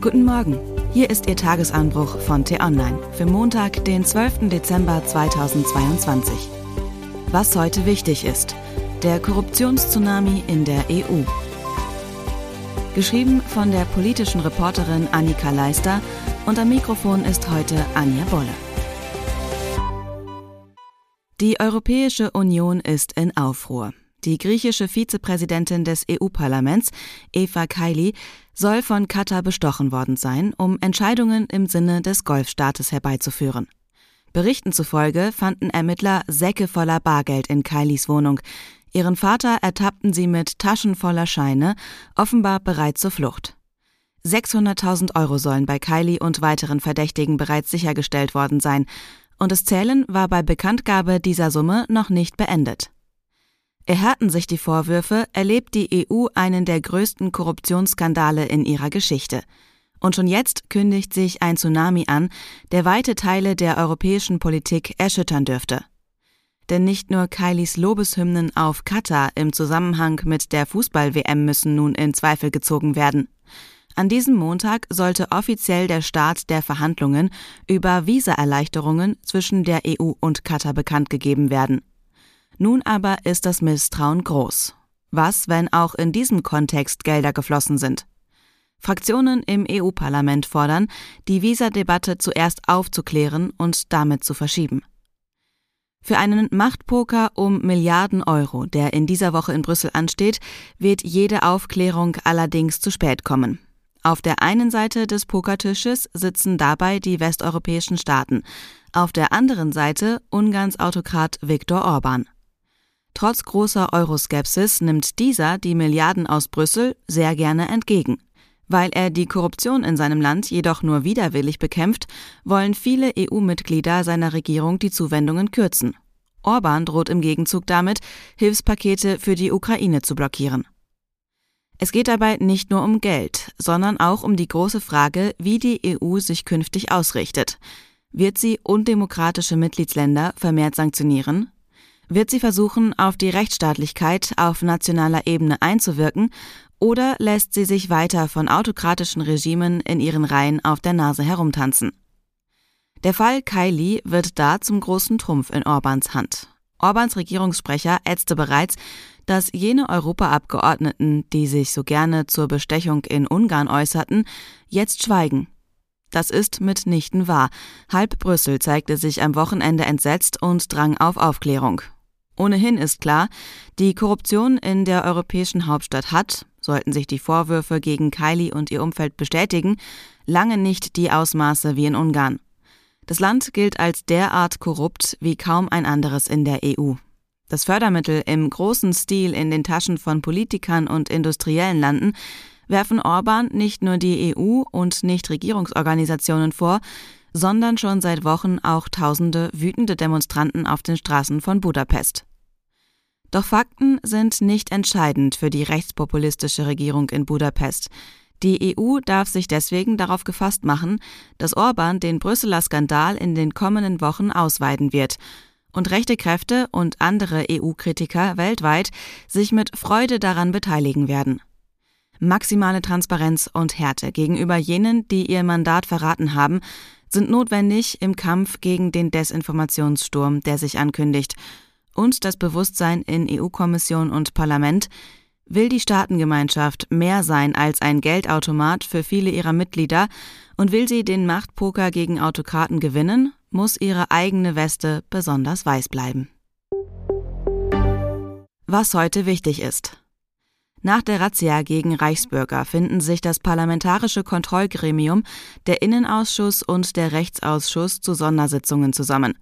Guten Morgen. Hier ist Ihr Tagesanbruch von T-Online für Montag, den 12. Dezember 2022. Was heute wichtig ist. Der Korruptionstsunami in der EU. Geschrieben von der politischen Reporterin Annika Leister und am Mikrofon ist heute Anja Bolle. Die Europäische Union ist in Aufruhr. Die griechische Vizepräsidentin des EU-Parlaments, Eva Kaili, soll von Katar bestochen worden sein, um Entscheidungen im Sinne des Golfstaates herbeizuführen. Berichten zufolge fanden Ermittler Säcke voller Bargeld in Kailis Wohnung. Ihren Vater ertappten sie mit Taschen voller Scheine, offenbar bereit zur Flucht. 600.000 Euro sollen bei Kylie und weiteren Verdächtigen bereits sichergestellt worden sein, und das Zählen war bei Bekanntgabe dieser Summe noch nicht beendet. Erhärten sich die Vorwürfe, erlebt die EU einen der größten Korruptionsskandale in ihrer Geschichte. Und schon jetzt kündigt sich ein Tsunami an, der weite Teile der europäischen Politik erschüttern dürfte. Denn nicht nur Kylies Lobeshymnen auf Katar im Zusammenhang mit der Fußball-WM müssen nun in Zweifel gezogen werden. An diesem Montag sollte offiziell der Start der Verhandlungen über Visaerleichterungen zwischen der EU und Katar bekannt gegeben werden. Nun aber ist das Misstrauen groß. Was, wenn auch in diesem Kontext Gelder geflossen sind? Fraktionen im EU-Parlament fordern, die Visa-Debatte zuerst aufzuklären und damit zu verschieben. Für einen Machtpoker um Milliarden Euro, der in dieser Woche in Brüssel ansteht, wird jede Aufklärung allerdings zu spät kommen. Auf der einen Seite des Pokertisches sitzen dabei die westeuropäischen Staaten, auf der anderen Seite Ungarns Autokrat Viktor Orban. Trotz großer Euroskepsis nimmt dieser die Milliarden aus Brüssel sehr gerne entgegen. Weil er die Korruption in seinem Land jedoch nur widerwillig bekämpft, wollen viele EU-Mitglieder seiner Regierung die Zuwendungen kürzen. Orban droht im Gegenzug damit, Hilfspakete für die Ukraine zu blockieren. Es geht dabei nicht nur um Geld, sondern auch um die große Frage, wie die EU sich künftig ausrichtet. Wird sie undemokratische Mitgliedsländer vermehrt sanktionieren? Wird sie versuchen, auf die Rechtsstaatlichkeit auf nationaler Ebene einzuwirken oder lässt sie sich weiter von autokratischen Regimen in ihren Reihen auf der Nase herumtanzen? Der Fall Kylie wird da zum großen Trumpf in Orbans Hand. Orbans Regierungssprecher ätzte bereits, dass jene Europaabgeordneten, die sich so gerne zur Bestechung in Ungarn äußerten, jetzt schweigen. Das ist mitnichten wahr. Halb Brüssel zeigte sich am Wochenende entsetzt und drang auf Aufklärung. Ohnehin ist klar, die Korruption in der europäischen Hauptstadt hat, sollten sich die Vorwürfe gegen Kylie und ihr Umfeld bestätigen, lange nicht die Ausmaße wie in Ungarn. Das Land gilt als derart korrupt wie kaum ein anderes in der EU. Das Fördermittel im großen Stil in den Taschen von Politikern und Industriellen landen, werfen Orban nicht nur die EU und Nichtregierungsorganisationen vor, sondern schon seit Wochen auch tausende wütende Demonstranten auf den Straßen von Budapest. Doch Fakten sind nicht entscheidend für die rechtspopulistische Regierung in Budapest. Die EU darf sich deswegen darauf gefasst machen, dass Orban den Brüsseler Skandal in den kommenden Wochen ausweiden wird und rechte Kräfte und andere EU-Kritiker weltweit sich mit Freude daran beteiligen werden. Maximale Transparenz und Härte gegenüber jenen, die ihr Mandat verraten haben, sind notwendig im Kampf gegen den Desinformationssturm, der sich ankündigt und das Bewusstsein in EU-Kommission und Parlament, will die Staatengemeinschaft mehr sein als ein Geldautomat für viele ihrer Mitglieder und will sie den Machtpoker gegen Autokraten gewinnen, muss ihre eigene Weste besonders weiß bleiben. Was heute wichtig ist. Nach der Razzia gegen Reichsbürger finden sich das Parlamentarische Kontrollgremium, der Innenausschuss und der Rechtsausschuss zu Sondersitzungen zusammen.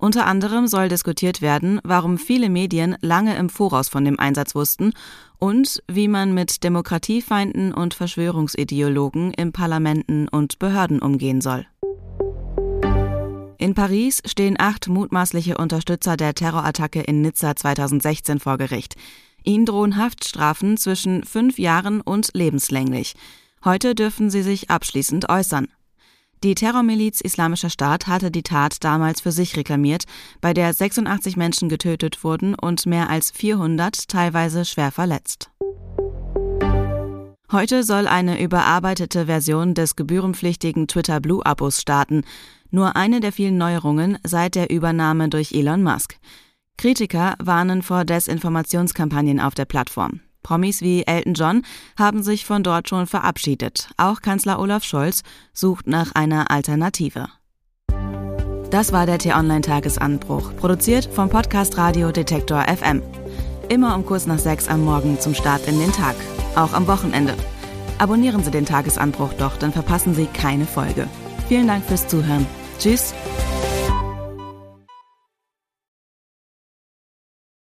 Unter anderem soll diskutiert werden, warum viele Medien lange im Voraus von dem Einsatz wussten und wie man mit Demokratiefeinden und Verschwörungsideologen in Parlamenten und Behörden umgehen soll. In Paris stehen acht mutmaßliche Unterstützer der Terrorattacke in Nizza 2016 vor Gericht. Ihnen drohen Haftstrafen zwischen fünf Jahren und lebenslänglich. Heute dürfen sie sich abschließend äußern. Die Terrormiliz Islamischer Staat hatte die Tat damals für sich reklamiert, bei der 86 Menschen getötet wurden und mehr als 400 teilweise schwer verletzt. Heute soll eine überarbeitete Version des gebührenpflichtigen Twitter Blue-Abos starten, nur eine der vielen Neuerungen seit der Übernahme durch Elon Musk. Kritiker warnen vor Desinformationskampagnen auf der Plattform. Promis wie Elton John haben sich von dort schon verabschiedet. Auch Kanzler Olaf Scholz sucht nach einer Alternative. Das war der T-Online-Tagesanbruch, produziert vom Podcast Radio Detektor FM. Immer um kurz nach sechs am Morgen zum Start in den Tag, auch am Wochenende. Abonnieren Sie den Tagesanbruch doch, dann verpassen Sie keine Folge. Vielen Dank fürs Zuhören. Tschüss.